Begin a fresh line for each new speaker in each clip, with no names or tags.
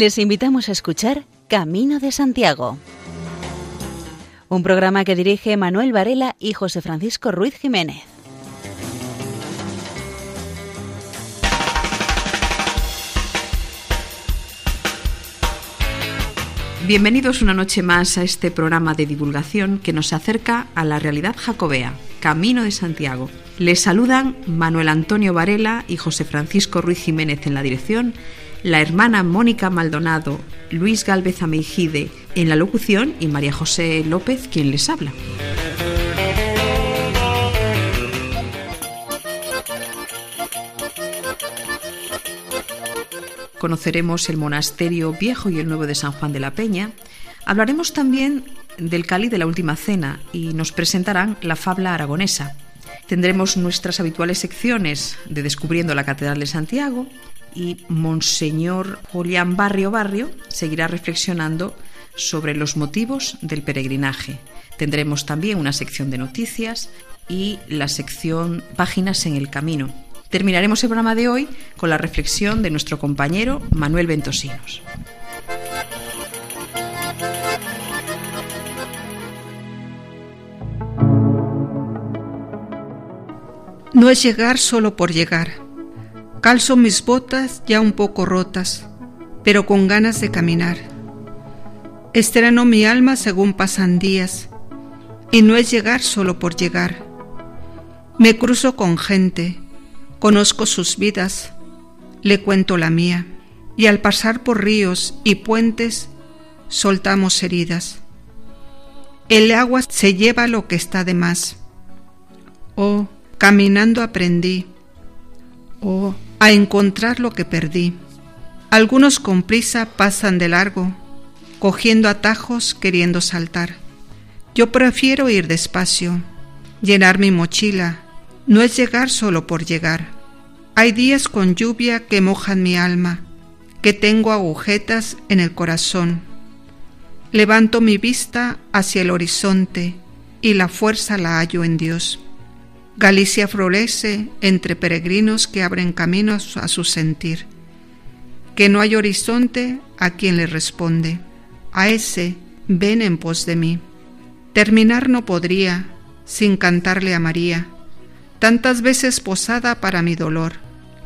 Les invitamos a escuchar Camino de Santiago, un programa que dirige Manuel Varela y José Francisco Ruiz Jiménez.
Bienvenidos una noche más a este programa de divulgación que nos acerca a la realidad jacobea, Camino de Santiago. Les saludan Manuel Antonio Varela y José Francisco Ruiz Jiménez en la dirección, la hermana Mónica Maldonado, Luis Galvez Ameijide en la locución y María José López quien les habla. conoceremos el monasterio viejo y el nuevo de San Juan de la Peña. Hablaremos también del Cali de la Última Cena y nos presentarán la fabla aragonesa. Tendremos nuestras habituales secciones de Descubriendo la Catedral de Santiago y Monseñor Julián Barrio Barrio seguirá reflexionando sobre los motivos del peregrinaje. Tendremos también una sección de noticias y la sección Páginas en el Camino Terminaremos el programa de hoy con la reflexión de nuestro compañero Manuel Ventosinos.
No es llegar solo por llegar. Calzo mis botas ya un poco rotas, pero con ganas de caminar. Estreno mi alma según pasan días, y no es llegar solo por llegar. Me cruzo con gente, Conozco sus vidas, le cuento la mía, y al pasar por ríos y puentes, soltamos heridas. El agua se lleva lo que está de más. Oh, caminando aprendí. Oh, a encontrar lo que perdí. Algunos con prisa pasan de largo, cogiendo atajos queriendo saltar. Yo prefiero ir despacio, llenar mi mochila, no es llegar solo por llegar. Hay días con lluvia que mojan mi alma, que tengo agujetas en el corazón. Levanto mi vista hacia el horizonte y la fuerza la hallo en Dios. Galicia florece entre peregrinos que abren caminos a su sentir. Que no hay horizonte a quien le responde. A ese ven en pos de mí. Terminar no podría sin cantarle a María tantas veces posada para mi dolor,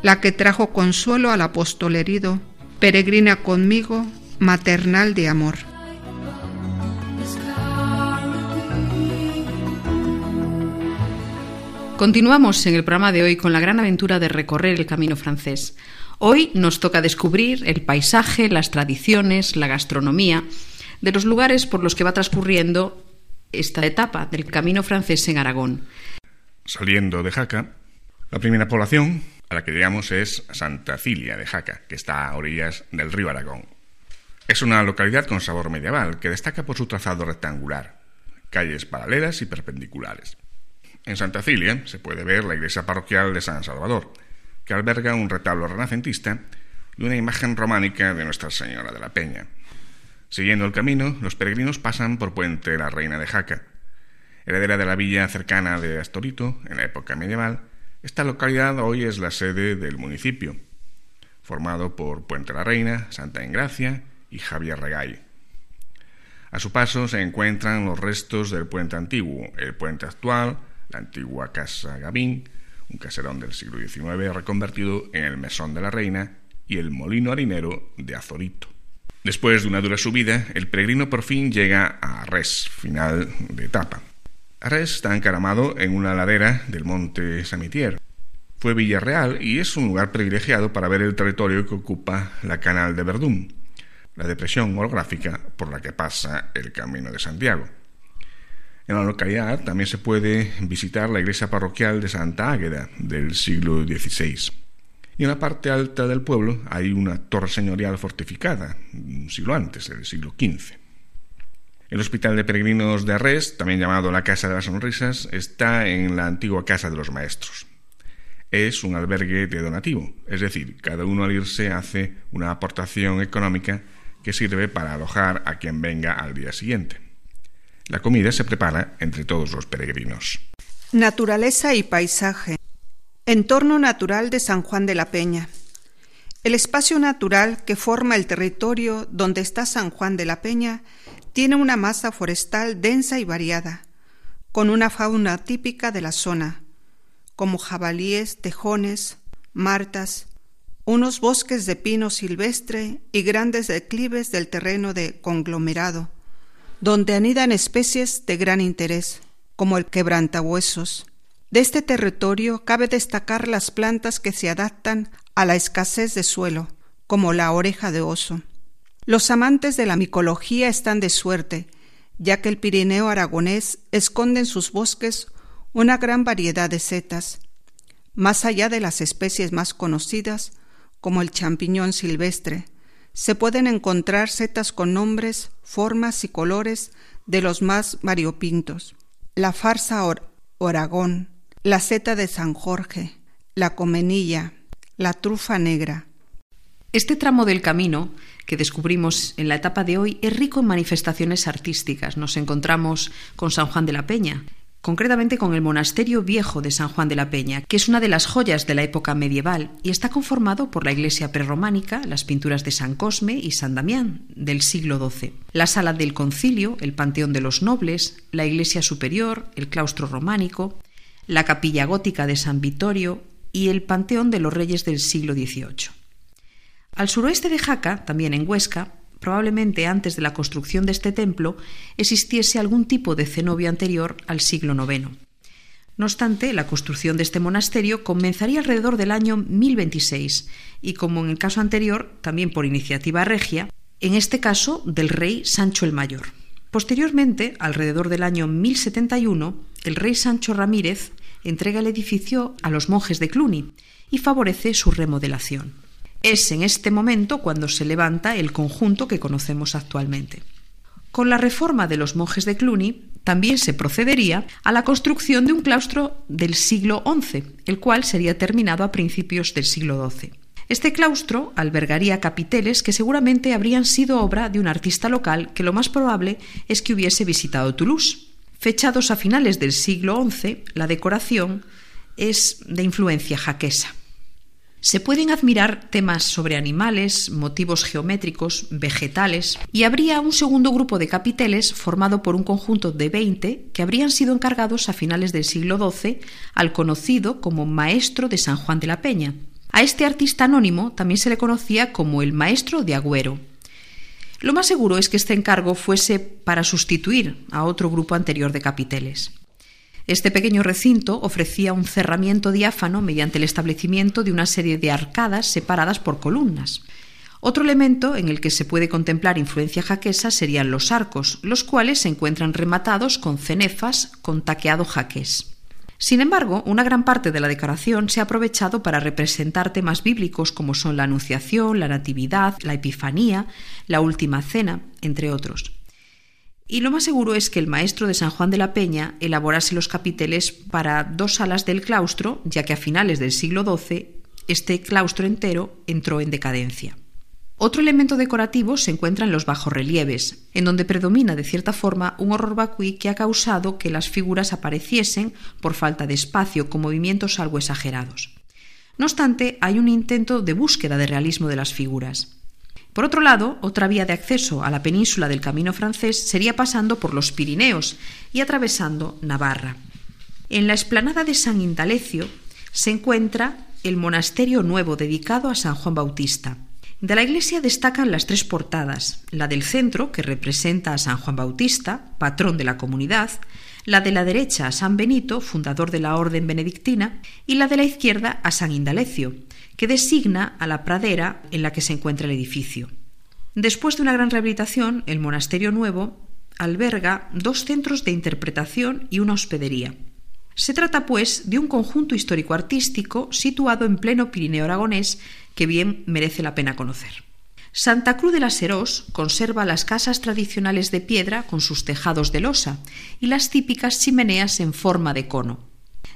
la que trajo consuelo al apóstol herido, peregrina conmigo, maternal de amor.
Continuamos en el programa de hoy con la gran aventura de recorrer el camino francés. Hoy nos toca descubrir el paisaje, las tradiciones, la gastronomía de los lugares por los que va transcurriendo esta etapa del camino francés en Aragón.
Saliendo de Jaca, la primera población a la que llegamos es Santa Cilia de Jaca, que está a orillas del río Aragón. Es una localidad con sabor medieval que destaca por su trazado rectangular, calles paralelas y perpendiculares. En Santa Cilia se puede ver la iglesia parroquial de San Salvador, que alberga un retablo renacentista y una imagen románica de Nuestra Señora de la Peña. Siguiendo el camino, los peregrinos pasan por Puente la Reina de Jaca, heredera de la villa cercana de Astorito en la época medieval, esta localidad hoy es la sede del municipio, formado por Puente la Reina, Santa Engracia y Javier Regay. A su paso se encuentran los restos del puente antiguo, el puente actual, la antigua Casa Gavín, un caserón del siglo XIX reconvertido en el Mesón de la Reina, y el molino harinero de Azorito. Después de una dura subida, el peregrino por fin llega a Res, final de etapa. Arres está encaramado en una ladera del monte Samitier. Fue Villarreal y es un lugar privilegiado para ver el territorio que ocupa la Canal de Verdún, la depresión orográfica por la que pasa el Camino de Santiago. En la localidad también se puede visitar la iglesia parroquial de Santa Águeda del siglo XVI. Y en la parte alta del pueblo hay una torre señorial fortificada, un siglo antes, del siglo XV. El Hospital de Peregrinos de Arres, también llamado la Casa de las Sonrisas, está en la antigua Casa de los Maestros. Es un albergue de donativo, es decir, cada uno al irse hace una aportación económica que sirve para alojar a quien venga al día siguiente. La comida se prepara entre todos los peregrinos.
Naturaleza y paisaje. Entorno natural de San Juan de la Peña. El espacio natural que forma el territorio donde está San Juan de la Peña tiene una masa forestal densa y variada, con una fauna típica de la zona, como jabalíes, tejones, martas, unos bosques de pino silvestre y grandes declives del terreno de conglomerado, donde anidan especies de gran interés, como el quebrantahuesos. De este territorio cabe destacar las plantas que se adaptan a la escasez de suelo, como la oreja de oso. Los amantes de la micología están de suerte, ya que el Pirineo aragonés esconde en sus bosques una gran variedad de setas, más allá de las especies más conocidas, como el champiñón silvestre, se pueden encontrar setas con nombres, formas y colores de los más variopintos. La farsa oragón, la seta de San Jorge, la comenilla, la trufa negra.
Este tramo del camino que descubrimos en la etapa de hoy es rico en manifestaciones artísticas. Nos encontramos con San Juan de la Peña, concretamente con el monasterio viejo de San Juan de la Peña, que es una de las joyas de la época medieval y está conformado por la iglesia prerrománica, las pinturas de San Cosme y San Damián del siglo XII, la sala del concilio, el panteón de los nobles, la iglesia superior, el claustro románico, la capilla gótica de San Vittorio y el panteón de los reyes del siglo XVIII. Al suroeste de Jaca, también en Huesca, probablemente antes de la construcción de este templo, existiese algún tipo de cenobio anterior al siglo IX. No obstante, la construcción de este monasterio comenzaría alrededor del año 1026 y, como en el caso anterior, también por iniciativa regia, en este caso del rey Sancho el Mayor. Posteriormente, alrededor del año 1071, el rey Sancho Ramírez entrega el edificio a los monjes de Cluny y favorece su remodelación. Es en este momento cuando se levanta el conjunto que conocemos actualmente. Con la reforma de los monjes de Cluny también se procedería a la construcción de un claustro del siglo XI, el cual sería terminado a principios del siglo XII. Este claustro albergaría capiteles que seguramente habrían sido obra de un artista local que lo más probable es que hubiese visitado Toulouse. Fechados a finales del siglo XI, la decoración es de influencia jaquesa. Se pueden admirar temas sobre animales, motivos geométricos, vegetales, y habría un segundo grupo de capiteles formado por un conjunto de 20 que habrían sido encargados a finales del siglo XII al conocido como Maestro de San Juan de la Peña. A este artista anónimo también se le conocía como el Maestro de Agüero. Lo más seguro es que este encargo fuese para sustituir a otro grupo anterior de capiteles. Este pequeño recinto ofrecía un cerramiento diáfano mediante el establecimiento de una serie de arcadas separadas por columnas. Otro elemento en el que se puede contemplar influencia jaquesa serían los arcos, los cuales se encuentran rematados con cenefas con taqueado jaqués. Sin embargo, una gran parte de la decoración se ha aprovechado para representar temas bíblicos como son la Anunciación, la Natividad, la Epifanía, la Última Cena, entre otros. Y lo más seguro es que el maestro de San Juan de la Peña elaborase los capiteles para dos salas del claustro, ya que a finales del siglo XII este claustro entero entró en decadencia. Otro elemento decorativo se encuentra en los bajorrelieves, en donde predomina de cierta forma un horror vacuí que ha causado que las figuras apareciesen, por falta de espacio, con movimientos algo exagerados. No obstante, hay un intento de búsqueda de realismo de las figuras. Por otro lado, otra vía de acceso a la península del camino francés sería pasando por los Pirineos y atravesando Navarra. En la explanada de San Indalecio se encuentra el monasterio nuevo dedicado a San Juan Bautista. De la iglesia destacan las tres portadas, la del centro, que representa a San Juan Bautista, patrón de la comunidad, la de la derecha a San Benito, fundador de la orden benedictina, y la de la izquierda a San Indalecio, que designa a la pradera en la que se encuentra el edificio. Después de una gran rehabilitación, el monasterio nuevo alberga dos centros de interpretación y una hospedería. Se trata, pues, de un conjunto histórico-artístico situado en pleno Pirineo aragonés que bien merece la pena conocer. Santa Cruz de las Serós conserva las casas tradicionales de piedra con sus tejados de losa y las típicas chimeneas en forma de cono.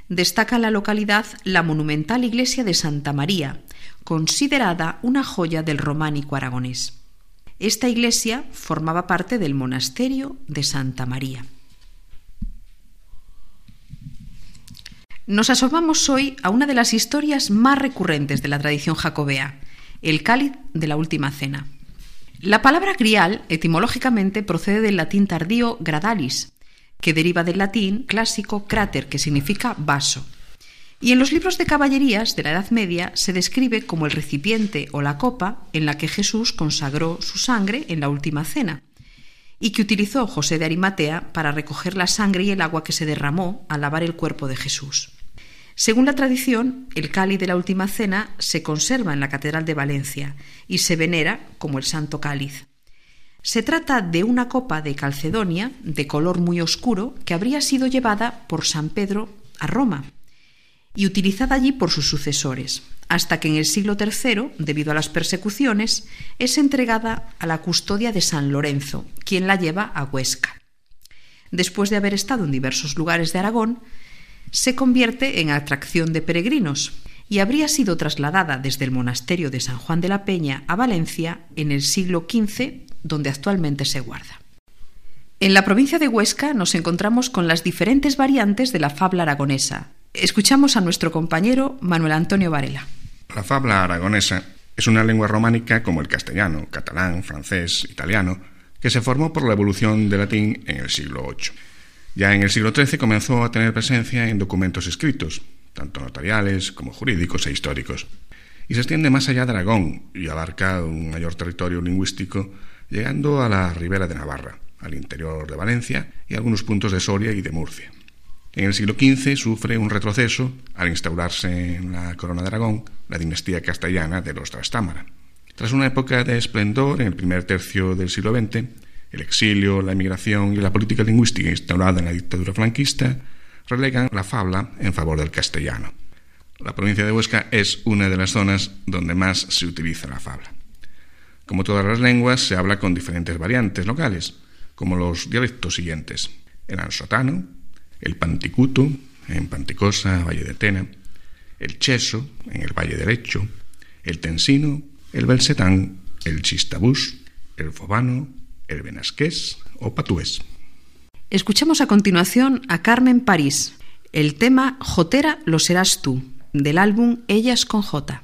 Destaca la localidad la monumental iglesia de Santa María, considerada una joya del románico aragonés. Esta iglesia formaba parte del monasterio de Santa María. Nos asomamos hoy a una de las historias más recurrentes de la tradición jacobea, el cáliz de la última cena. La palabra grial etimológicamente procede del latín tardío gradalis, que deriva del latín clásico cráter, que significa vaso. Y en los libros de caballerías de la Edad Media se describe como el recipiente o la copa en la que Jesús consagró su sangre en la última cena, y que utilizó José de Arimatea para recoger la sangre y el agua que se derramó al lavar el cuerpo de Jesús. Según la tradición, el cáliz de la Última Cena se conserva en la Catedral de Valencia y se venera como el Santo Cáliz. Se trata de una copa de Calcedonia de color muy oscuro que habría sido llevada por San Pedro a Roma y utilizada allí por sus sucesores, hasta que en el siglo III, debido a las persecuciones, es entregada a la custodia de San Lorenzo, quien la lleva a Huesca. Después de haber estado en diversos lugares de Aragón, se convierte en atracción de peregrinos y habría sido trasladada desde el monasterio de San Juan de la Peña a Valencia en el siglo XV, donde actualmente se guarda. En la provincia de Huesca nos encontramos con las diferentes variantes de la fabla aragonesa. Escuchamos a nuestro compañero Manuel Antonio Varela.
La fabla aragonesa es una lengua románica como el castellano, catalán, francés, italiano, que se formó por la evolución del latín en el siglo VIII. Ya en el siglo XIII comenzó a tener presencia en documentos escritos, tanto notariales como jurídicos e históricos, y se extiende más allá de Aragón y abarca un mayor territorio lingüístico, llegando a la ribera de Navarra, al interior de Valencia y algunos puntos de Soria y de Murcia. En el siglo XV sufre un retroceso al instaurarse en la corona de Aragón la dinastía castellana de los Trastámara. Tras una época de esplendor en el primer tercio del siglo XX, el exilio, la emigración y la política lingüística instaurada en la dictadura franquista relegan la fabla en favor del castellano. La provincia de Huesca es una de las zonas donde más se utiliza la fabla. Como todas las lenguas, se habla con diferentes variantes locales, como los dialectos siguientes: el ansotano, el panticuto, en Panticosa, Valle de Tena, el cheso, en el Valle del Lecho, el tensino, el belsetán, el chistabús, el fobano, el benasqués o patués.
Escuchamos a continuación a Carmen París, el tema Jotera lo serás tú, del álbum Ellas con J.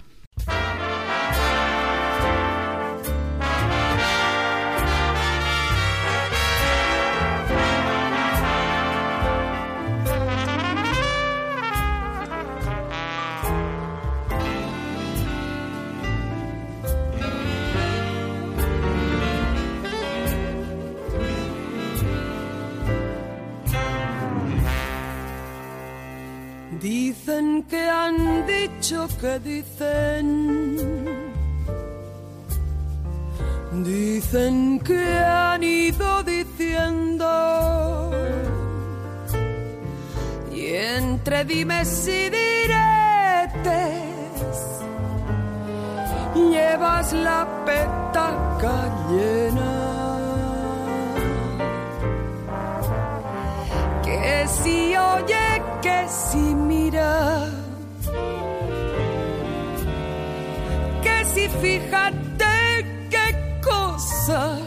que dicen. Dicen que han ido diciendo. Y entre dimes y diretes llevas la petaca llena. Que si oye, que si mira fíjate qué cosa.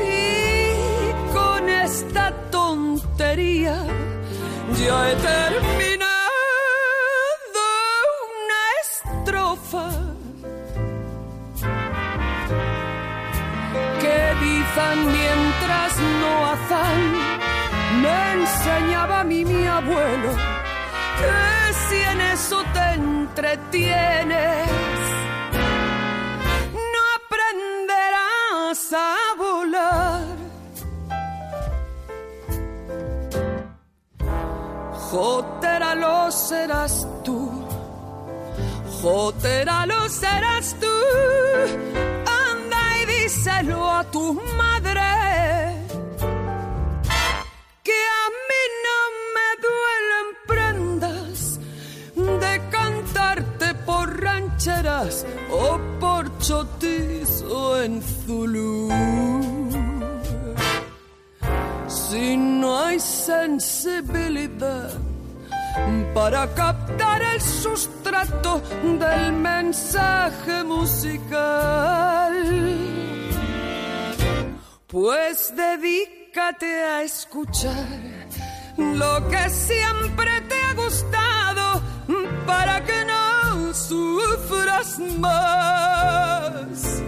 Y con esta tontería ya he terminado una estrofa. Que dicen mientras no hacen, me enseñaba a mí mi abuelo que si en eso te entretienes, no aprenderás a volar. Jotera lo serás tú, Jotera lo serás tú. Anda y díselo a tu madre o por chotizo en Zulu. Si no hay sensibilidad para captar el sustrato del mensaje musical, pues dedícate a escuchar lo que siempre te ha gustado para que sufras más.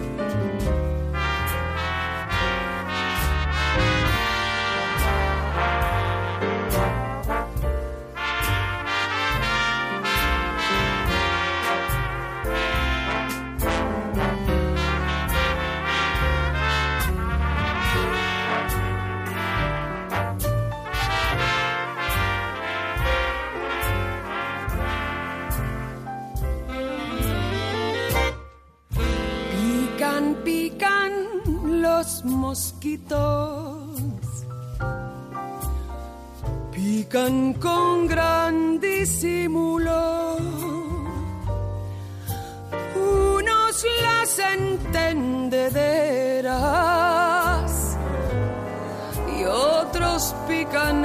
Con gran disimulo. Unos las entendederas y otros pican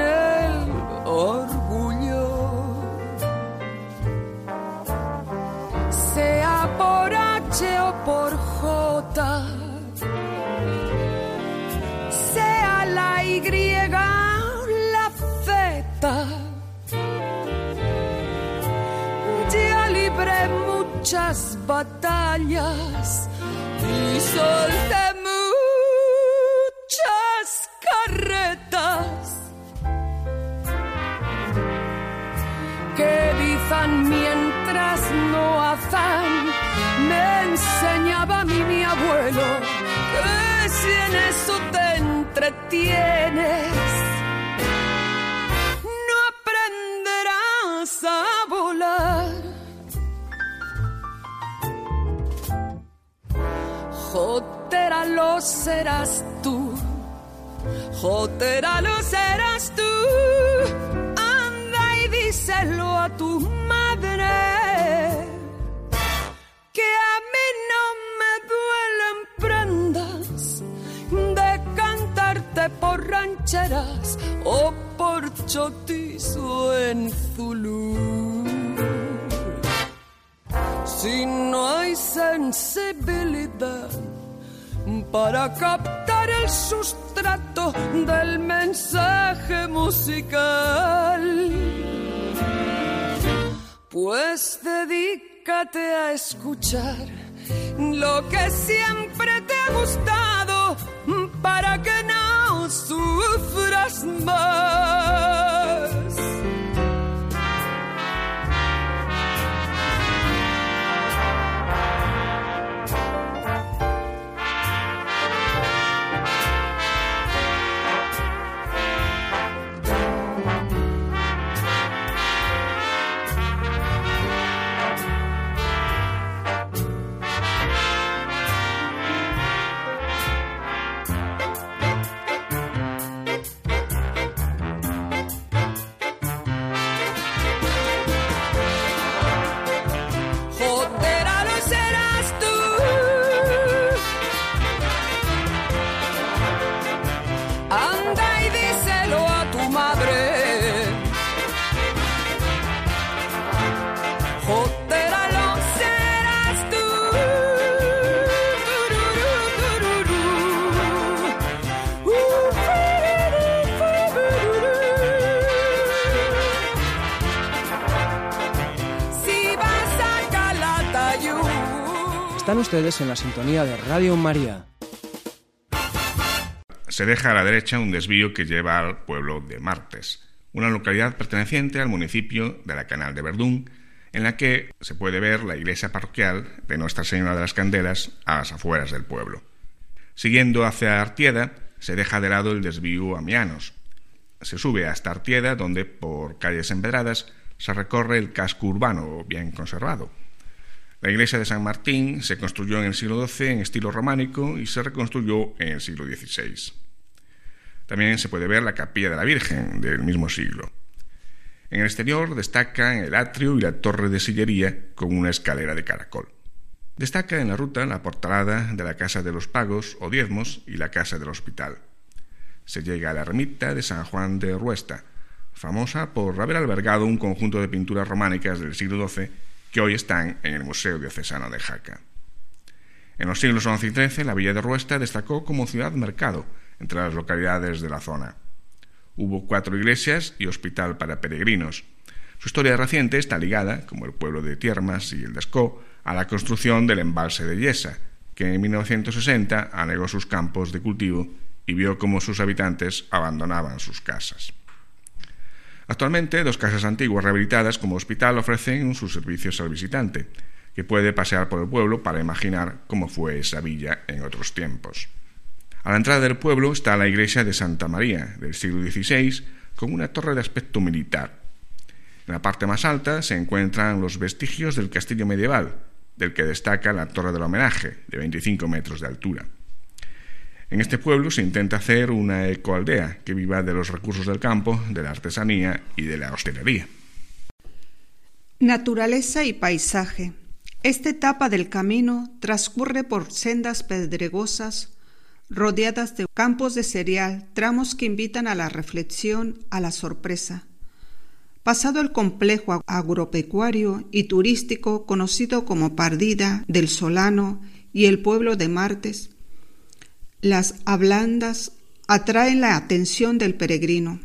muchas batallas y solté serás tú, Jotera lo serás tú. Anda y díselo a tu madre que a mí no me duelen prendas de cantarte por rancheras o por chotizo en Zulu. Si no hay sensibilidad para captar el sustrato del mensaje musical, pues dedícate a escuchar lo que siempre te ha gustado para que no sufras más.
Ustedes en la sintonía de Radio María.
Se deja a la derecha un desvío que lleva al pueblo de Martes, una localidad perteneciente al municipio de la Canal de Verdún, en la que se puede ver la iglesia parroquial de Nuestra Señora de las Candelas a las afueras del pueblo. Siguiendo hacia Artieda, se deja de lado el desvío a Mianos. Se sube hasta Artieda, donde, por calles empedradas, se recorre el casco urbano bien conservado. La iglesia de San Martín se construyó en el siglo XII en estilo románico y se reconstruyó en el siglo XVI. También se puede ver la capilla de la Virgen del mismo siglo. En el exterior destacan el atrio y la torre de sillería con una escalera de caracol. Destaca en la ruta la portalada de la Casa de los Pagos o Diezmos y la Casa del Hospital. Se llega a la ermita de San Juan de Ruesta, famosa por haber albergado un conjunto de pinturas románicas del siglo XII que hoy están en el Museo Diocesano de Jaca. En los siglos XI y XIII, la villa de Ruesta destacó como ciudad-mercado entre las localidades de la zona. Hubo cuatro iglesias y hospital para peregrinos. Su historia reciente está ligada, como el pueblo de Tiermas y el de a la construcción del embalse de Yesa, que en 1960 anegó sus campos de cultivo y vio cómo sus habitantes abandonaban sus casas. Actualmente, dos casas antiguas rehabilitadas como hospital ofrecen sus servicios al visitante, que puede pasear por el pueblo para imaginar cómo fue esa villa en otros tiempos. A la entrada del pueblo está la iglesia de Santa María, del siglo XVI, con una torre de aspecto militar. En la parte más alta se encuentran los vestigios del castillo medieval, del que destaca la torre del homenaje, de 25 metros de altura. En este pueblo se intenta hacer una ecoaldea que viva de los recursos del campo, de la artesanía y de la hostelería.
Naturaleza y paisaje. Esta etapa del camino transcurre por sendas pedregosas rodeadas de campos de cereal, tramos que invitan a la reflexión, a la sorpresa. Pasado el complejo agropecuario y turístico conocido como Pardida del Solano y el pueblo de Martes, las ablandas atraen la atención del peregrino.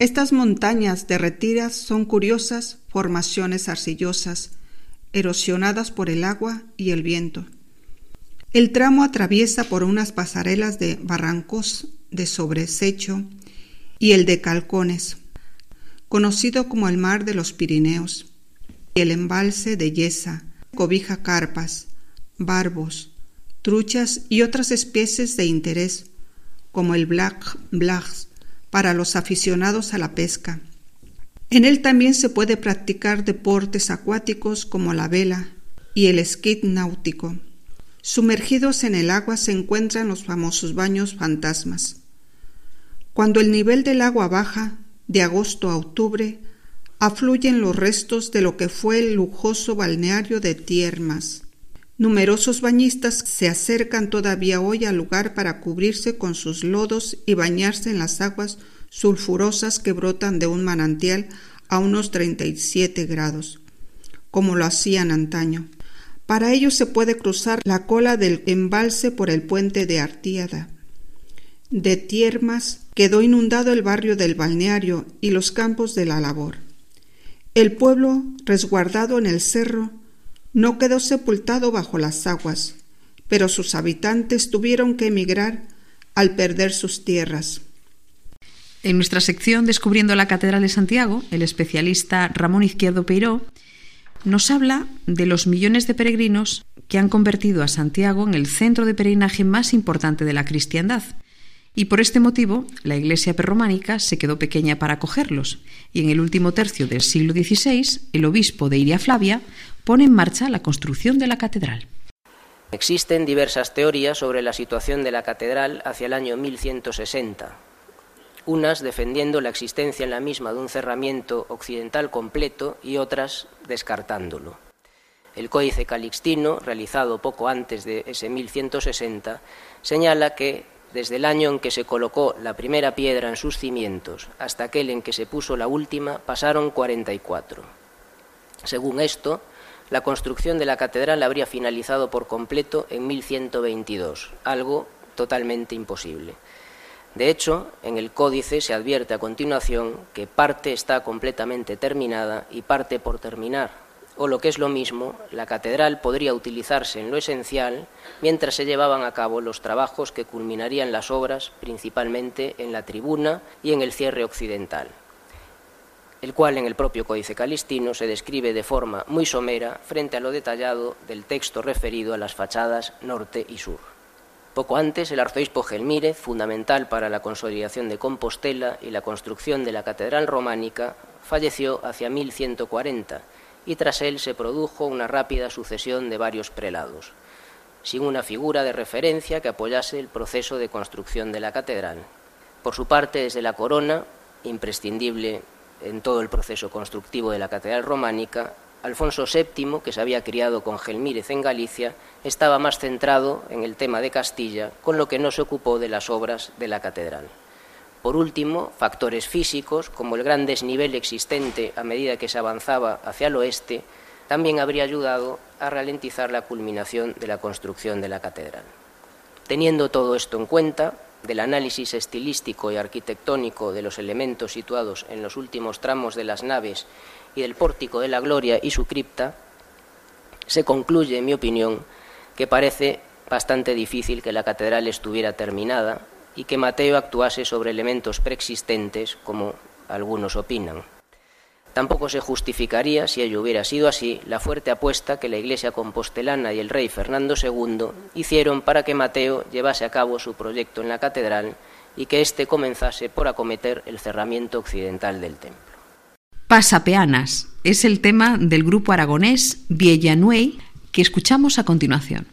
Estas montañas derretidas son curiosas formaciones arcillosas, erosionadas por el agua y el viento. El tramo atraviesa por unas pasarelas de barrancos de sobresecho y el de Calcones, conocido como el mar de los Pirineos, y el embalse de Yesa, cobija carpas, barbos, truchas y otras especies de interés, como el black blacks, para los aficionados a la pesca. En él también se puede practicar deportes acuáticos como la vela y el esquí náutico. Sumergidos en el agua se encuentran los famosos baños fantasmas. Cuando el nivel del agua baja, de agosto a octubre, afluyen los restos de lo que fue el lujoso balneario de Tiermas. Numerosos bañistas se acercan todavía hoy al lugar para cubrirse con sus lodos y bañarse en las aguas sulfurosas que brotan de un manantial a unos 37 grados, como lo hacían antaño. Para ello se puede cruzar la cola del embalse por el puente de Artiada. De Tiermas quedó inundado el barrio del balneario y los campos de la labor. El pueblo, resguardado en el cerro, no quedó sepultado bajo las aguas, pero sus habitantes tuvieron que emigrar al perder sus tierras.
En nuestra sección Descubriendo la Catedral de Santiago, el especialista Ramón Izquierdo Peiró nos habla de los millones de peregrinos que han convertido a Santiago en el centro de peregrinaje más importante de la cristiandad. Y por este motivo, la iglesia perrománica se quedó pequeña para acogerlos, y en el último tercio del siglo XVI, el obispo de Iria Flavia pone en marcha la construcción de la catedral.
Existen diversas teorías sobre la situación de la catedral hacia el año 1160, unas defendiendo la existencia en la misma de un cerramiento occidental completo y otras descartándolo. El Códice Calixtino, realizado poco antes de ese 1160, señala que desde el año en que se colocó la primera piedra en sus cimientos hasta aquel en que se puso la última pasaron 44. Según esto, la construcción de la catedral habría finalizado por completo en 1122, algo totalmente imposible. De hecho, en el códice se advierte a continuación que parte está completamente terminada y parte por terminar, o lo que es lo mismo, la catedral podría utilizarse en lo esencial mientras se llevaban a cabo los trabajos que culminarían las obras, principalmente en la tribuna y en el cierre occidental, el cual en el propio Códice Calistino se describe de forma muy somera frente a lo detallado del texto referido a las fachadas norte y sur. Poco antes, el arzobispo Gelmírez, fundamental para la consolidación de Compostela y la construcción de la catedral románica, falleció hacia 1140 y tras él se produjo una rápida sucesión de varios prelados, sin una figura de referencia que apoyase el proceso de construcción de la catedral. Por su parte, desde la corona, imprescindible en todo el proceso constructivo de la catedral románica, Alfonso VII, que se había criado con Gelmírez en Galicia, estaba más centrado en el tema de Castilla, con lo que no se ocupó de las obras de la catedral. Por último, factores físicos, como el gran desnivel existente a medida que se avanzaba hacia el oeste, también habría ayudado a ralentizar la culminación de la construcción de la catedral. Teniendo todo esto en cuenta, del análisis estilístico y arquitectónico de los elementos situados en los últimos tramos de las naves y del pórtico de la gloria y su cripta, se concluye, en mi opinión, que parece bastante difícil que la catedral estuviera terminada y que Mateo actuase sobre elementos preexistentes, como algunos opinan. Tampoco se justificaría, si ello hubiera sido así, la fuerte apuesta que la Iglesia compostelana y el rey Fernando II hicieron para que Mateo llevase a cabo su proyecto en la catedral y que éste comenzase por acometer el cerramiento occidental del templo.
Pasapeanas es el tema del grupo aragonés Villanuey que escuchamos a continuación.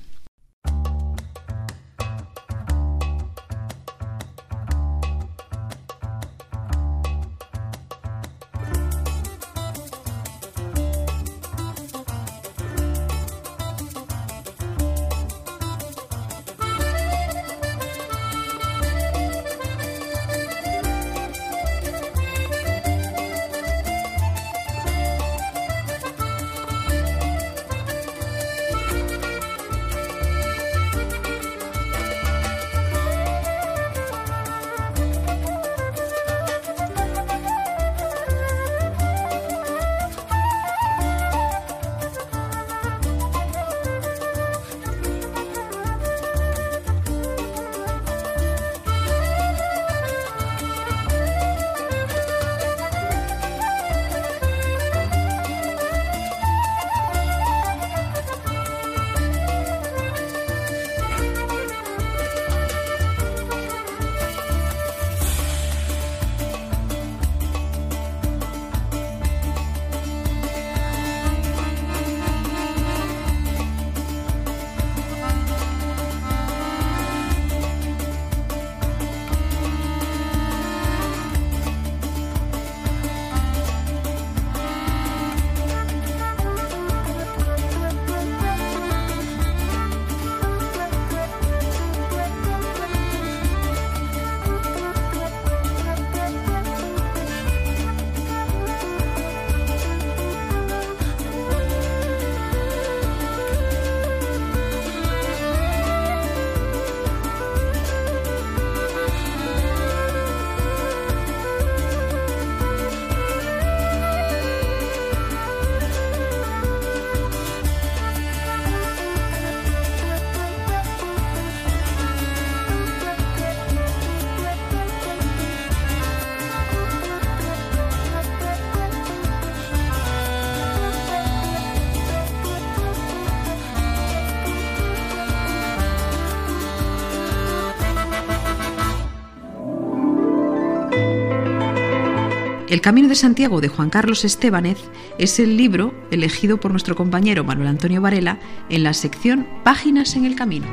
El Camino de Santiago de Juan Carlos Estebanez es el libro elegido por nuestro compañero Manuel Antonio Varela en la sección Páginas en el Camino.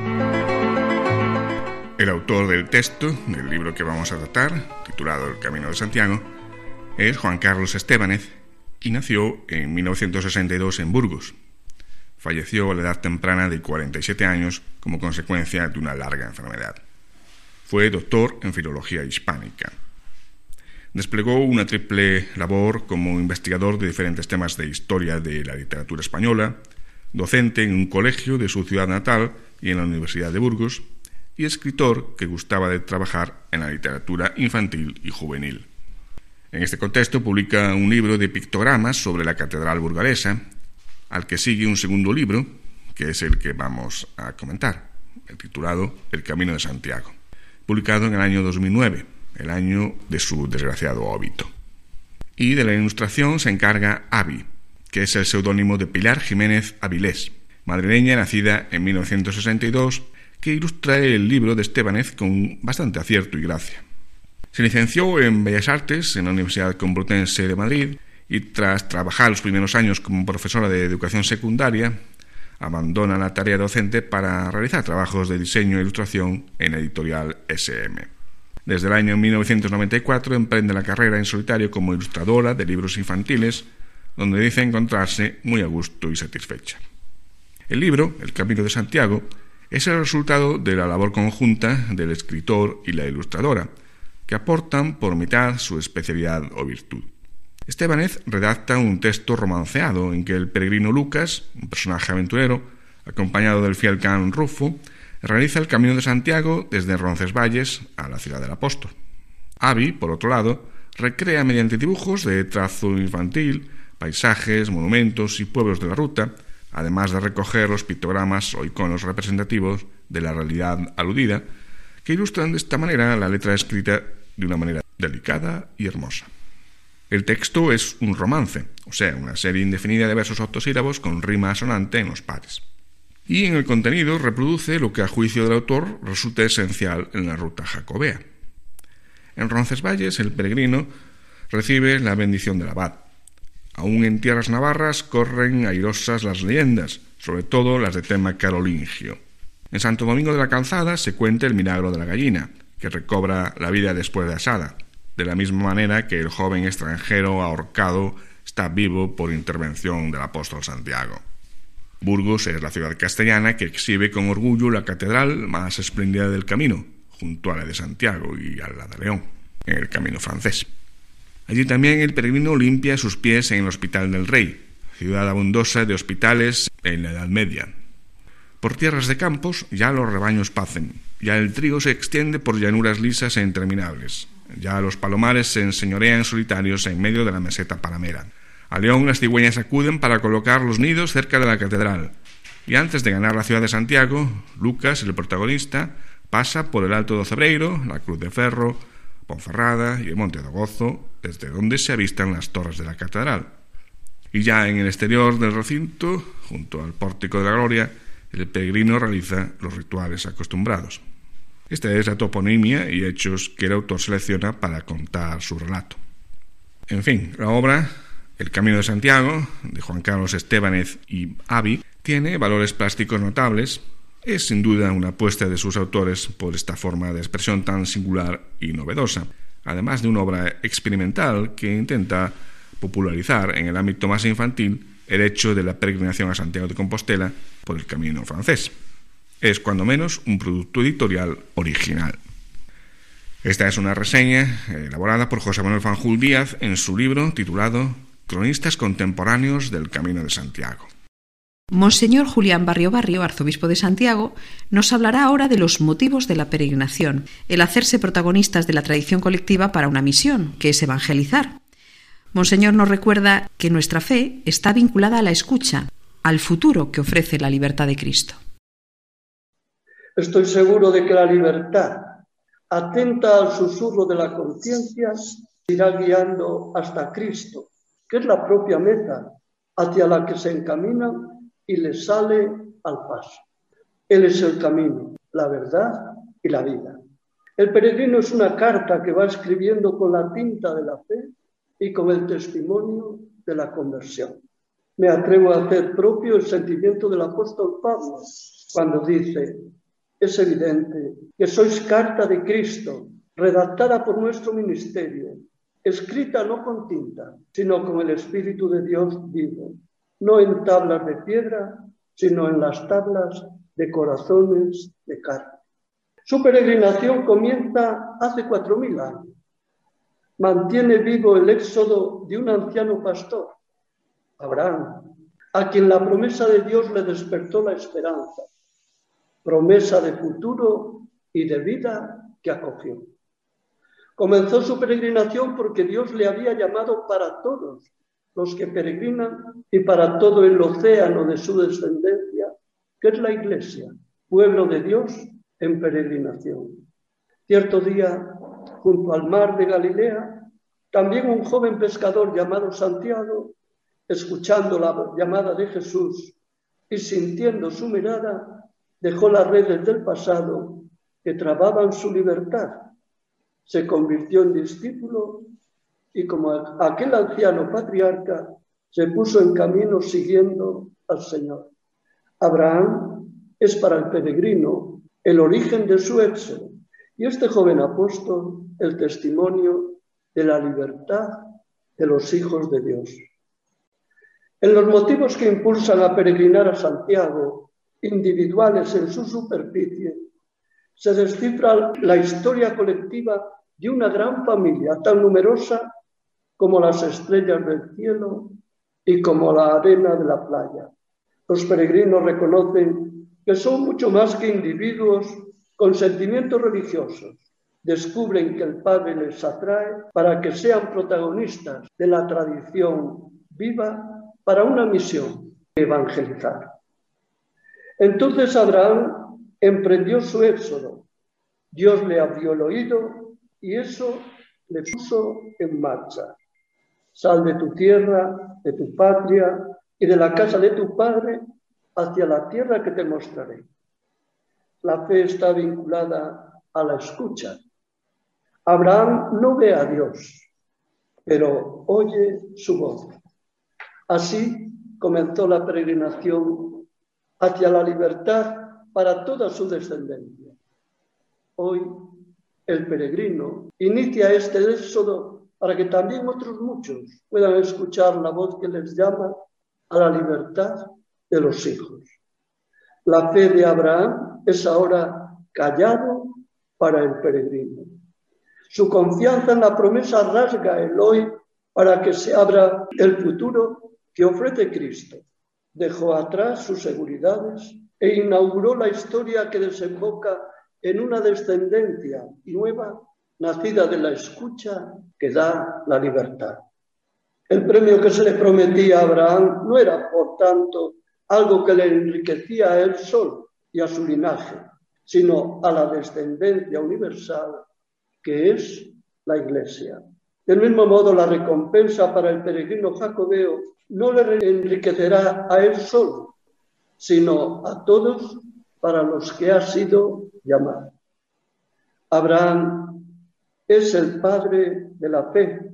El autor del texto del libro que vamos a tratar, titulado El Camino de Santiago, es Juan Carlos Estebanez y nació en 1962 en Burgos. Falleció a la edad temprana de 47 años como consecuencia de una larga enfermedad. Fue doctor en filología hispánica desplegó una triple labor como investigador de diferentes temas de historia de la literatura española, docente en un colegio de su ciudad natal y en la Universidad de Burgos, y escritor que gustaba de trabajar en la literatura infantil y juvenil. En este contexto publica un libro de pictogramas sobre la catedral burgalesa, al que sigue un segundo libro, que es el que vamos a comentar, titulado El Camino de Santiago, publicado en el año 2009 el año de su desgraciado óbito. Y de la ilustración se encarga Avi, que es el seudónimo de Pilar Jiménez Avilés, madrileña nacida en 1962, que ilustra el libro de Estebanez con bastante acierto y gracia. Se licenció en Bellas Artes en la Universidad Complutense de Madrid y tras trabajar los primeros años como profesora de educación secundaria, abandona la tarea docente para realizar trabajos de diseño e ilustración en editorial SM. Desde el año 1994 emprende la carrera en solitario como ilustradora de libros infantiles, donde dice encontrarse muy a gusto y satisfecha. El libro, El Camino de Santiago, es el resultado de la labor conjunta del escritor y la ilustradora, que aportan por mitad su especialidad o virtud. Estebanez redacta un texto romanceado en que el peregrino Lucas, un personaje aventurero, acompañado del fiel can Rufo, realiza el Camino de Santiago desde Roncesvalles a la ciudad del apóstol. Avi, por otro lado, recrea mediante dibujos de trazo infantil paisajes, monumentos y pueblos de la ruta, además de recoger los pictogramas o iconos representativos de la realidad aludida, que ilustran de esta manera la letra escrita de una manera delicada y hermosa. El texto es un romance, o sea, una serie indefinida de versos octosílabos con rima sonante en los pares. Y en el contenido reproduce lo que a juicio del autor resulta esencial en la ruta jacobea. En Roncesvalles el peregrino recibe la bendición del abad. Aún en tierras navarras corren airosas las leyendas, sobre todo las de tema carolingio. En Santo Domingo de la Calzada se cuenta el milagro de la gallina, que recobra la vida después de asada, de la misma manera que el joven extranjero ahorcado está vivo por intervención del apóstol Santiago. Burgos es la ciudad castellana que exhibe con orgullo la catedral más espléndida del camino, junto a la de Santiago y a la de León, en el camino francés. Allí también el peregrino limpia sus pies en el Hospital del Rey, ciudad abundosa de hospitales en la Edad Media. Por tierras de campos ya los rebaños pacen, ya el trigo se extiende por llanuras lisas e interminables, ya los palomares se enseñorean solitarios en medio de la meseta paramera. A León las cigüeñas acuden para colocar los nidos cerca de la catedral. Y antes de ganar la ciudad de Santiago, Lucas, el protagonista, pasa por el Alto de Cebreiro, la Cruz de Ferro, Ponferrada y el Monte de Gozo, desde donde se avistan las torres de la catedral. Y ya en el exterior del recinto, junto al pórtico de la Gloria, el peregrino realiza los rituales acostumbrados. Esta es la toponimia y hechos que el autor selecciona para contar su relato. En fin, la obra El Camino de Santiago, de Juan Carlos Estebanez y Avi, tiene valores plásticos notables. Es sin duda una apuesta de sus autores por esta forma de expresión tan singular y novedosa, además de una obra experimental que intenta popularizar en el ámbito más infantil el hecho de la peregrinación a Santiago de Compostela por el camino francés es cuando menos un producto editorial original. Esta es una reseña elaborada por José Manuel Fanjul Díaz en su libro titulado Cronistas contemporáneos del Camino de Santiago.
Monseñor Julián Barrio Barrio, arzobispo de Santiago, nos hablará ahora de los motivos de la peregrinación, el hacerse protagonistas de la tradición colectiva para una misión, que es evangelizar. Monseñor nos recuerda que nuestra fe está vinculada a la escucha, al futuro que ofrece la libertad de Cristo.
Estoy seguro de que la libertad, atenta al susurro de la conciencia, irá guiando hasta Cristo, que es la propia meta hacia la que se encamina y le sale al paso. Él es el camino, la verdad y la vida. El peregrino es una carta que va escribiendo con la tinta de la fe y con el testimonio de la conversión. Me atrevo a hacer propio el sentimiento del apóstol Pablo cuando dice, es evidente que sois carta de Cristo, redactada por nuestro ministerio, escrita no con tinta, sino con el Espíritu de Dios vivo, no en tablas de piedra, sino en las tablas de corazones de carne. Su peregrinación comienza hace cuatro mil años. Mantiene vivo el éxodo de un anciano pastor, Abraham, a quien la promesa de Dios le despertó la esperanza promesa de futuro y de vida que acogió. Comenzó su peregrinación porque Dios le había llamado para todos los que peregrinan y para todo el océano de su descendencia, que es la Iglesia, pueblo de Dios en peregrinación. Cierto día, junto al mar de Galilea, también un joven pescador llamado Santiago, escuchando la llamada de Jesús y sintiendo su mirada, dejó las redes del pasado que trababan su libertad, se convirtió en discípulo y como aquel anciano patriarca se puso en camino siguiendo al Señor. Abraham es para el peregrino el origen de su éxodo y este joven apóstol el testimonio de la libertad de los hijos de Dios. En los motivos que impulsan a peregrinar a Santiago individuales en su superficie, se descifra la historia colectiva de una gran familia tan numerosa como las estrellas del cielo y como la arena de la playa. Los peregrinos reconocen que son mucho más que individuos con sentimientos religiosos. Descubren que el Padre les atrae para que sean protagonistas de la tradición viva para una misión evangelizar. Entonces Abraham emprendió su éxodo. Dios le abrió el oído y eso le puso en marcha. Sal de tu tierra, de tu patria y de la casa de tu padre hacia la tierra que te mostraré. La fe está vinculada a la escucha. Abraham no ve a Dios, pero oye su voz. Así comenzó la peregrinación hacia la libertad para toda su descendencia. Hoy el peregrino inicia este éxodo para que también otros muchos puedan escuchar la voz que les llama a la libertad de los hijos. La fe de Abraham es ahora callado para el peregrino. Su confianza en la promesa rasga el hoy para que se abra el futuro que ofrece Cristo. Dejó atrás sus seguridades e inauguró la historia que desemboca en una descendencia nueva, nacida de la escucha que da la libertad. El premio que se le prometía a Abraham no era, por tanto, algo que le enriquecía a él solo y a su linaje, sino a la descendencia universal que es la Iglesia. Del mismo modo, la recompensa para el peregrino jacobeo no le enriquecerá a él solo, sino a todos para los que ha sido llamado. Abraham es el padre de la fe,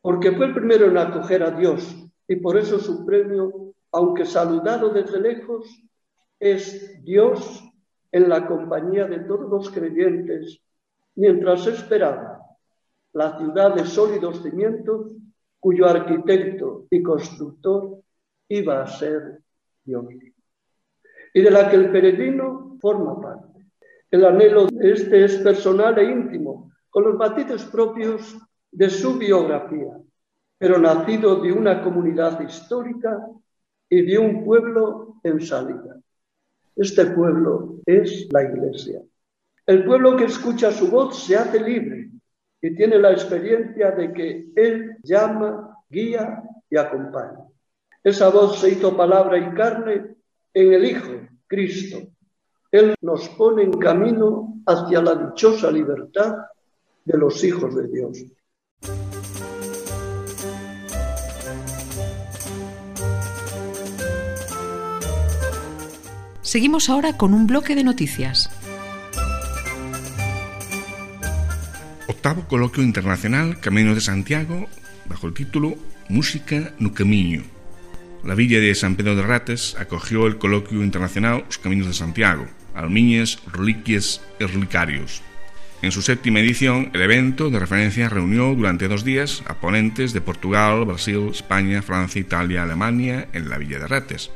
porque fue el primero en acoger a Dios y por eso su premio, aunque saludado desde lejos, es Dios en la compañía de todos los creyentes, mientras esperaba la ciudad de sólidos cimientos cuyo arquitecto y constructor iba a ser Dios, y de la que el peregrino forma parte. El anhelo este es personal e íntimo, con los matices propios de su biografía, pero nacido de una comunidad histórica y de un pueblo en salida. Este pueblo es la Iglesia. El pueblo que escucha su voz se hace libre y tiene la experiencia de que Él llama, guía y acompaña. Esa voz se hizo palabra y carne en el Hijo, Cristo. Él nos pone en camino hacia la dichosa libertad de los hijos de Dios.
Seguimos ahora con un bloque de noticias.
Octavo coloquio internacional Camino de Santiago bajo el título Música no Camiño. La villa de San Pedro de Rates acogió el coloquio internacional Los Caminos de Santiago, Almiñes, Reliquias y Relicarios. En su séptima edición, el evento de referencia reunió durante dos días a ponentes de Portugal, Brasil, España, Francia, Italia, Alemania en la Villa de Rates.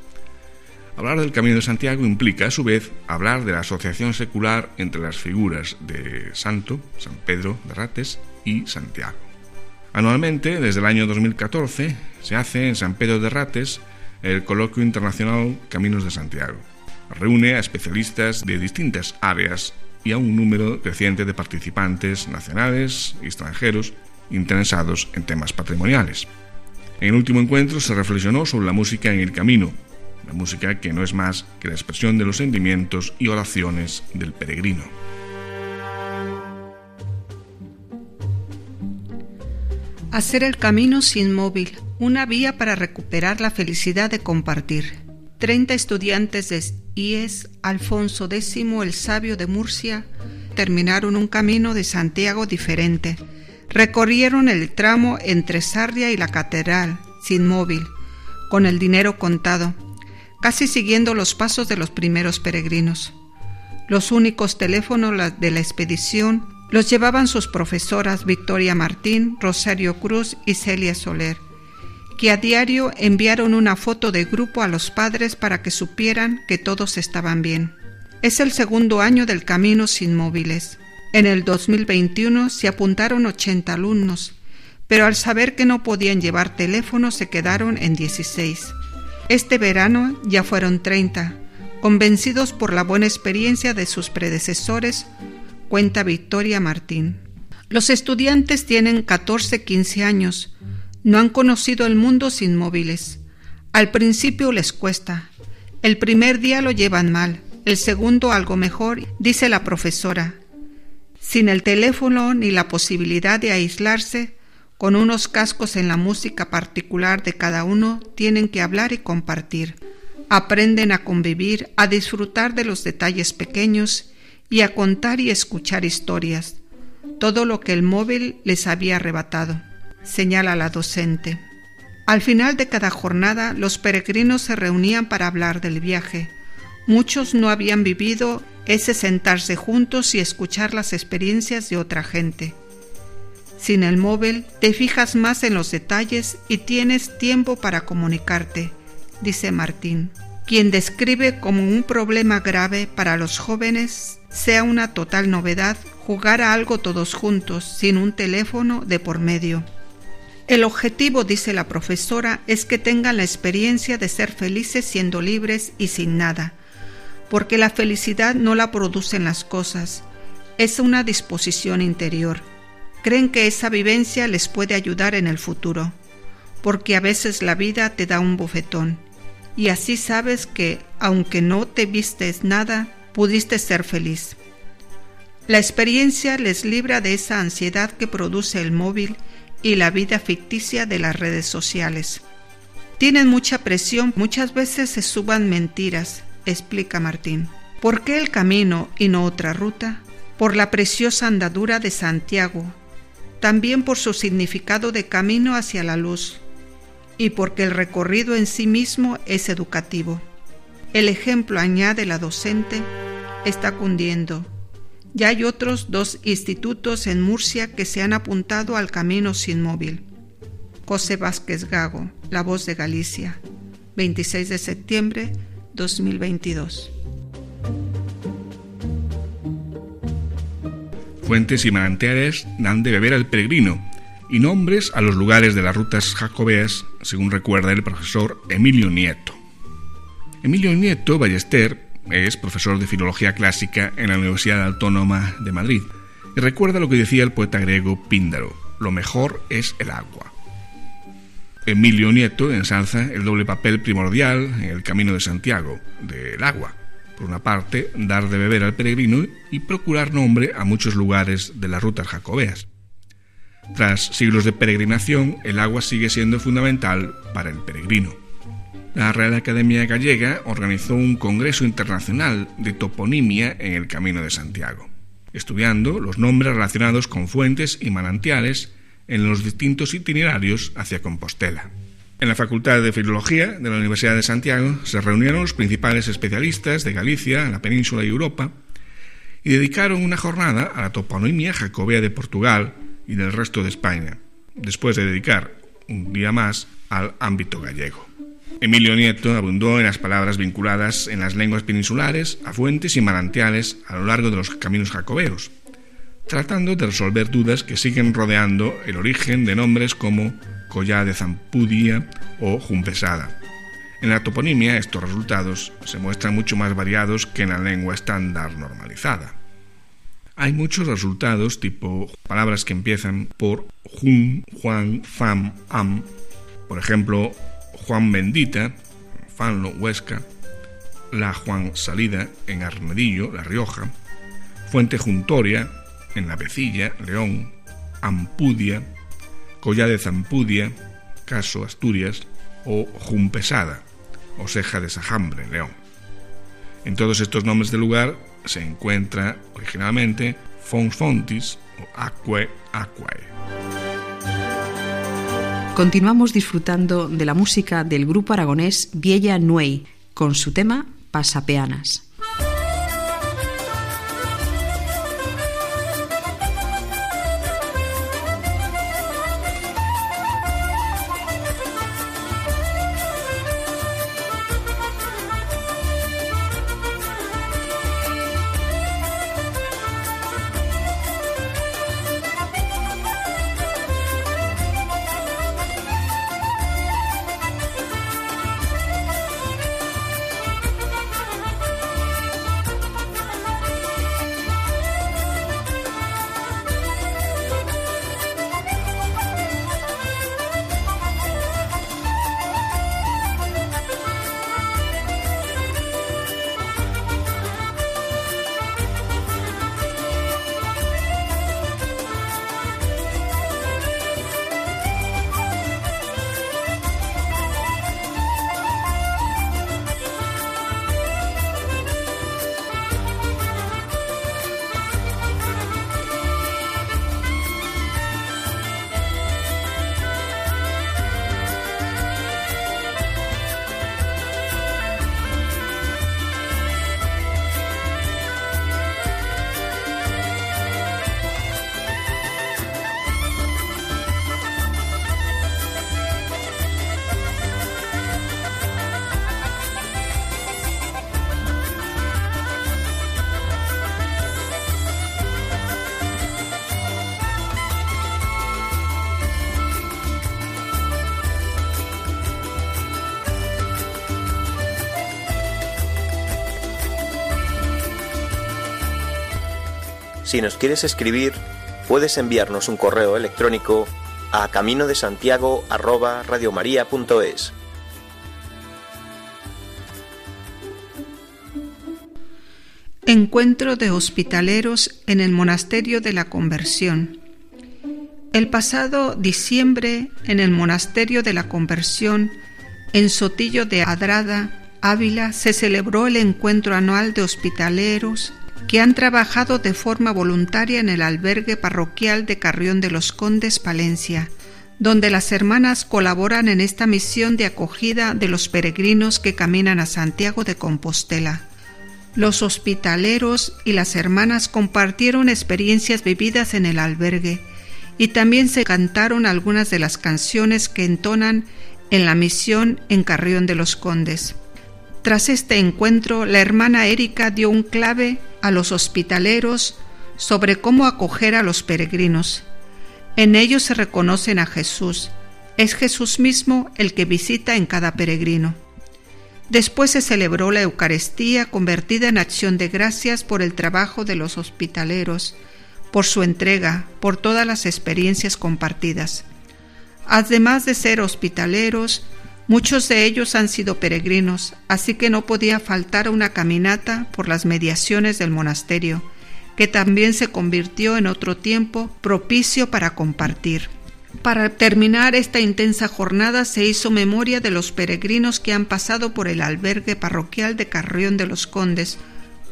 Hablar del Camino de Santiago implica, a su vez, hablar de la asociación secular entre las figuras de Santo, San Pedro de Rates y Santiago. Anualmente, desde el año 2014, se hace en San Pedro de Rates el Coloquio Internacional Caminos de Santiago. Reúne a especialistas de distintas áreas y a un número creciente de participantes nacionales y extranjeros interesados en temas patrimoniales. En el último encuentro se reflexionó sobre la música en el camino, la música que no es más que la expresión de los sentimientos y oraciones del peregrino.
Hacer el camino sin móvil, una vía para recuperar la felicidad de compartir. 30 estudiantes de IES Alfonso X el Sabio de Murcia terminaron un camino de Santiago diferente. Recorrieron el tramo entre Sarria y la Catedral, sin móvil, con el dinero contado, casi siguiendo los pasos de los primeros peregrinos. Los únicos teléfonos de la expedición los llevaban sus profesoras Victoria Martín, Rosario Cruz y Celia Soler, que a diario enviaron una foto de grupo a los padres para que supieran que todos estaban bien. Es el segundo año del Camino sin móviles. En el 2021 se apuntaron 80 alumnos, pero al saber que no podían llevar teléfono se quedaron en 16. Este verano ya fueron 30, convencidos por la buena experiencia de sus predecesores, cuenta Victoria Martín. Los estudiantes tienen 14-15 años, no han conocido el mundo sin móviles. Al principio les cuesta. El primer día lo llevan mal, el segundo algo mejor, dice la profesora. Sin el teléfono ni la posibilidad de aislarse, con unos cascos en la música particular de cada uno, tienen que hablar y compartir. Aprenden a convivir, a disfrutar de los detalles pequeños y a contar y escuchar historias, todo lo que el móvil les había arrebatado, señala la docente. Al final de cada jornada, los peregrinos se reunían para hablar del viaje. Muchos no habían vivido ese sentarse juntos y escuchar las experiencias de otra gente. Sin el móvil, te fijas más en los detalles y tienes tiempo para comunicarte, dice Martín, quien describe como un problema grave para los jóvenes sea una total novedad jugar a algo todos juntos, sin un teléfono de por medio. El objetivo, dice la profesora, es que tengan la experiencia de ser felices siendo libres y sin nada, porque la felicidad no la producen las cosas, es una disposición interior. Creen que esa vivencia les puede ayudar en el futuro, porque a veces la vida te da un bofetón, y así sabes que, aunque no te vistes nada, pudiste ser feliz. La experiencia les libra de esa ansiedad que produce el móvil y la vida ficticia de las redes sociales. Tienen mucha presión, muchas veces se suban mentiras, explica Martín. ¿Por qué el camino y no otra ruta? Por la preciosa andadura de Santiago, también por su significado de camino hacia la luz y porque el recorrido en sí mismo es educativo. El ejemplo, añade la docente, está cundiendo ya hay otros dos institutos en Murcia que se han apuntado al camino sin móvil. José Vázquez Gago, La Voz de Galicia, 26 de septiembre 2022.
Fuentes y manantiales dan de beber al peregrino y nombres a los lugares de las rutas jacobeas, según recuerda el profesor Emilio Nieto. Emilio Nieto Ballester es profesor de Filología Clásica en la Universidad Autónoma de Madrid y recuerda lo que decía el poeta griego Píndaro, lo mejor es el agua. Emilio Nieto ensalza el doble papel primordial en el Camino de Santiago, del agua. Por una parte, dar de beber al peregrino y procurar nombre a muchos lugares de las rutas jacobeas. Tras siglos de peregrinación, el agua sigue siendo fundamental para el peregrino. La Real Academia Gallega organizó un Congreso Internacional de Toponimia en el Camino de Santiago, estudiando los nombres relacionados con fuentes y manantiales en los distintos itinerarios hacia Compostela. En la Facultad de Filología de la Universidad de Santiago se reunieron los principales especialistas de Galicia, la península y Europa y dedicaron una jornada a la toponimia jacobea de Portugal y del resto de España, después de dedicar un día más al ámbito gallego. Emilio Nieto abundó en las palabras vinculadas en las lenguas peninsulares a fuentes y manantiales a lo largo de los caminos jacobeos, tratando de resolver dudas que siguen rodeando el origen de nombres como Collá de Zampudia o Jumpesada. En la toponimia estos resultados se muestran mucho más variados que en la lengua estándar normalizada. Hay muchos resultados tipo palabras que empiezan por jun, juan, fam, am, por ejemplo, Juan Bendita, Fanlo, Huesca, La Juan Salida en Armedillo, La Rioja, Fuente Juntoria en La Becilla, León, Ampudia, Collá de Zampudia, Caso Asturias o Jumpesada, Oseja de Sajambre, León. En todos estos nombres de lugar se encuentra originalmente Fons Fontis o Aquae Aquae.
Continuamos disfrutando de la música del grupo aragonés Viella Nuey con su tema Pasapeanas.
Si nos quieres escribir, puedes enviarnos un correo electrónico a camino de Santiago
Encuentro de hospitaleros en el Monasterio de la Conversión. El pasado diciembre, en el Monasterio de la Conversión, en Sotillo de Adrada, Ávila, se celebró el encuentro anual de hospitaleros que han trabajado de forma voluntaria en el albergue parroquial de Carrión de los Condes, Palencia, donde las hermanas colaboran en esta misión de acogida de los peregrinos que caminan a Santiago de Compostela. Los hospitaleros y las hermanas compartieron experiencias vividas en el albergue y también se cantaron algunas de las canciones que entonan en la misión en Carrión de los Condes. Tras este encuentro, la hermana Erika dio un clave a los hospitaleros sobre cómo acoger a los peregrinos. En ellos se reconocen a Jesús. Es Jesús mismo el que visita en cada peregrino. Después se celebró la Eucaristía convertida en acción de gracias por el trabajo de los hospitaleros, por su entrega, por todas las experiencias compartidas. Además de ser hospitaleros, muchos de ellos han sido peregrinos, así que no podía faltar una caminata por las mediaciones del monasterio, que también se convirtió en otro tiempo propicio para compartir. Para terminar esta intensa jornada se hizo memoria de los peregrinos que han pasado por el albergue parroquial de Carrión de los Condes,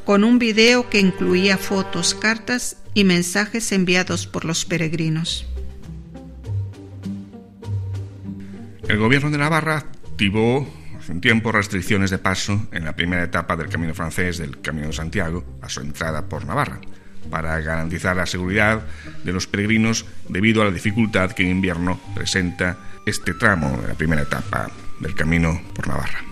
con un video que incluía fotos, cartas y mensajes enviados por los peregrinos.
El gobierno de Navarra activó hace un tiempo restricciones de paso en la primera etapa del camino francés del Camino de Santiago a su entrada por Navarra para garantizar la seguridad de los peregrinos debido a la dificultad que en invierno presenta este tramo de la primera etapa del camino por Navarra.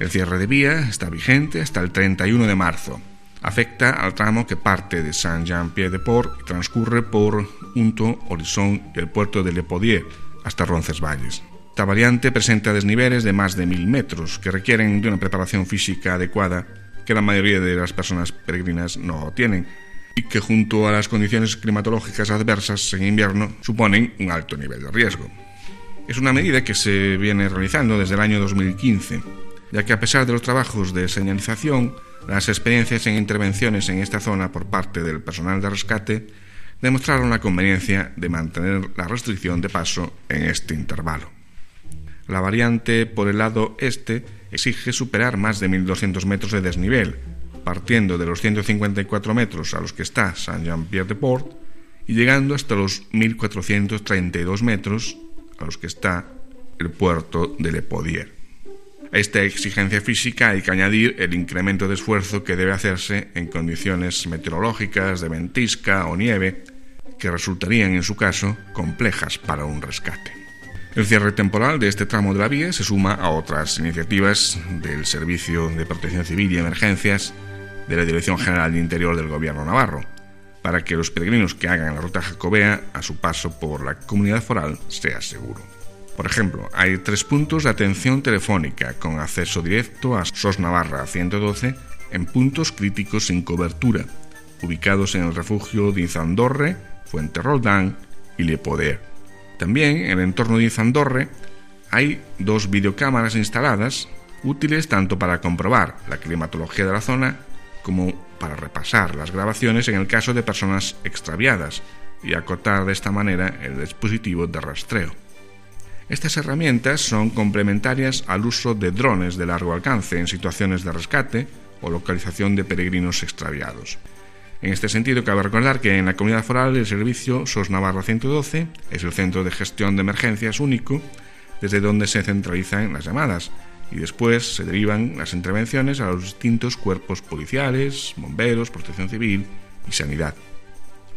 El cierre de vía está vigente hasta el 31 de marzo. Afecta al tramo que parte de Saint-Jean-Pied-de-Port y transcurre por Unto, Horizon y el puerto de Le Podier hasta Roncesvalles. Esta variante presenta desniveles de más de mil metros que requieren de una preparación física adecuada que la mayoría de las personas peregrinas no tienen y que junto a las condiciones climatológicas adversas en invierno suponen un alto nivel de riesgo. Es una medida que se viene realizando desde el año 2015, ya que a pesar de los trabajos de señalización, las experiencias en intervenciones en esta zona por parte del personal de rescate demostraron la conveniencia de mantener la restricción de paso en este intervalo. La variante por el lado este exige superar más de 1.200 metros de desnivel, partiendo de los 154 metros a los que está Saint-Jean-Pierre-de-Port y llegando hasta los 1432 metros a los que está el puerto de Le Podier. A esta exigencia física hay que añadir el incremento de esfuerzo que debe hacerse en condiciones meteorológicas de ventisca o nieve, que resultarían en su caso complejas para un rescate. El cierre temporal de este tramo de la vía se suma a otras iniciativas del Servicio de Protección Civil y Emergencias de la Dirección General de Interior del Gobierno Navarro, para que los peregrinos que hagan la ruta jacobea a su paso por la comunidad foral sea seguro. Por ejemplo, hay tres puntos de atención telefónica con acceso directo a SOS Navarra 112 en puntos críticos sin cobertura, ubicados en el refugio de Izandorre, Fuente Roldán y Lepoder. También en el entorno de Izandorre hay dos videocámaras instaladas útiles tanto para comprobar la climatología de la zona como para repasar las grabaciones en el caso de personas extraviadas y acotar de esta manera el dispositivo de rastreo. Estas herramientas son complementarias al uso de drones de largo alcance en situaciones de rescate o localización de peregrinos extraviados. En este sentido, cabe recordar que en la comunidad foral el servicio SOS Navarra 112 es el centro de gestión de emergencias único desde donde se centralizan las llamadas y después se derivan las intervenciones a los distintos cuerpos policiales, bomberos, protección civil y sanidad.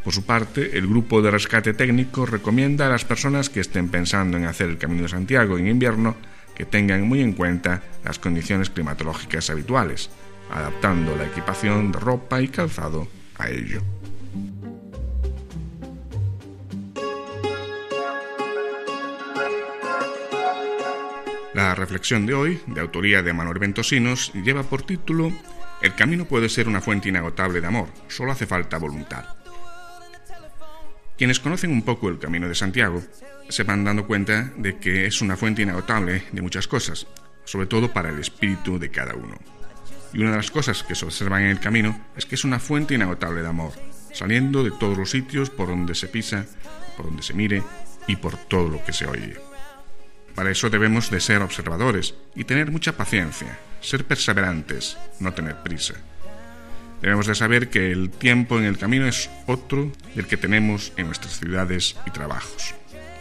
Por su parte, el grupo de rescate técnico recomienda a las personas que estén pensando en hacer el Camino de Santiago en invierno que tengan muy en cuenta las condiciones climatológicas habituales, adaptando la equipación de ropa y calzado a ello. La reflexión de hoy, de autoría de Manuel Ventosinos, lleva por título El camino puede ser una fuente inagotable de amor, solo hace falta voluntad. Quienes conocen un poco el Camino de Santiago se van dando cuenta de que es una fuente inagotable de muchas cosas, sobre todo para el espíritu de cada uno. Y una de las cosas que se observan en el camino es que es una fuente inagotable de amor, saliendo de todos los sitios por donde se pisa, por donde se mire y por todo lo que se oye. Para eso debemos de ser observadores y tener mucha paciencia, ser perseverantes, no tener prisa. Debemos de saber que el tiempo en el camino es otro del que tenemos en nuestras ciudades y trabajos.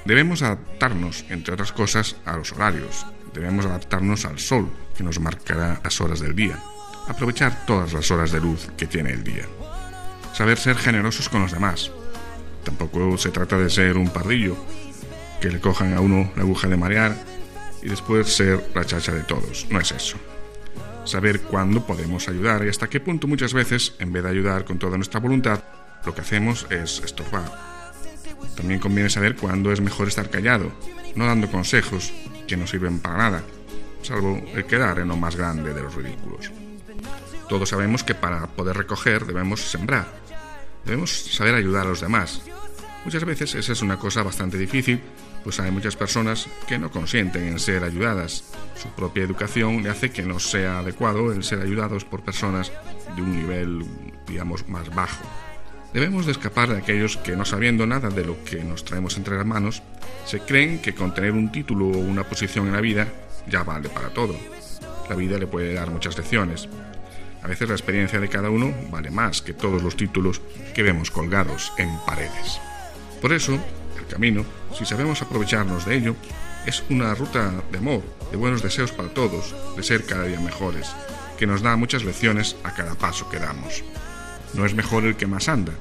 Debemos adaptarnos, entre otras cosas, a los horarios. Debemos adaptarnos al sol, que nos marcará las horas del día. Aprovechar todas las horas de luz que tiene el día. Saber ser generosos con los demás. Tampoco se trata de ser un pardillo que le cojan a uno la aguja de marear y después ser la chacha de todos. No es eso. Saber cuándo podemos ayudar y hasta qué punto muchas veces, en vez de ayudar con toda nuestra voluntad, lo que hacemos es estorbar. También conviene saber cuándo es mejor estar callado, no dando consejos que no sirven para nada, salvo el quedar en lo más grande de los ridículos. Todos sabemos que para poder recoger debemos sembrar. Debemos saber ayudar a los demás. Muchas veces esa es una cosa bastante difícil pues hay muchas personas que no consienten en ser ayudadas. Su propia educación le hace que no sea adecuado el ser ayudados por personas de un nivel, digamos, más bajo. Debemos de escapar de aquellos que, no sabiendo nada de lo que nos traemos entre las manos, se creen que con tener un título o una posición en la vida ya vale para todo. La vida le puede dar muchas lecciones. A veces la experiencia de cada uno vale más que todos los títulos que vemos colgados en paredes. Por eso, camino, si sabemos aprovecharnos de ello, es una ruta de amor, de buenos deseos para todos, de ser cada día mejores, que nos da muchas lecciones a cada paso que damos. No es mejor el que más anda.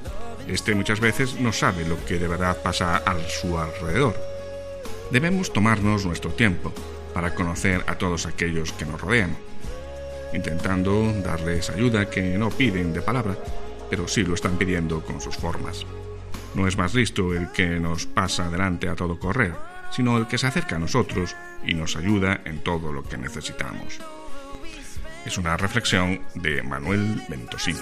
Este muchas veces no sabe lo que de verdad pasa a su alrededor. Debemos tomarnos nuestro tiempo para conocer a todos aquellos que nos rodean, intentando darles ayuda que no piden de palabra, pero sí lo están pidiendo con sus formas. No es más listo el que nos pasa delante a todo correr, sino el que se acerca a nosotros y nos ayuda en todo lo que necesitamos. Es una reflexión de Manuel Ventosino.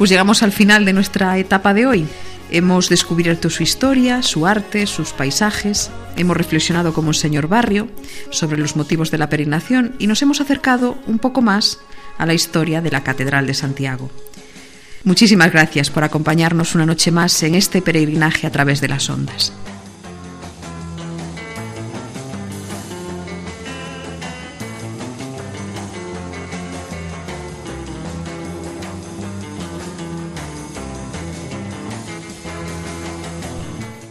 Pues llegamos al final de nuestra etapa de hoy. Hemos descubierto su historia, su arte, sus paisajes, hemos reflexionado como el señor Barrio sobre los motivos de la peregrinación y nos hemos acercado un poco más a la historia de la Catedral de Santiago. Muchísimas gracias por acompañarnos una noche más en este peregrinaje a través de las ondas.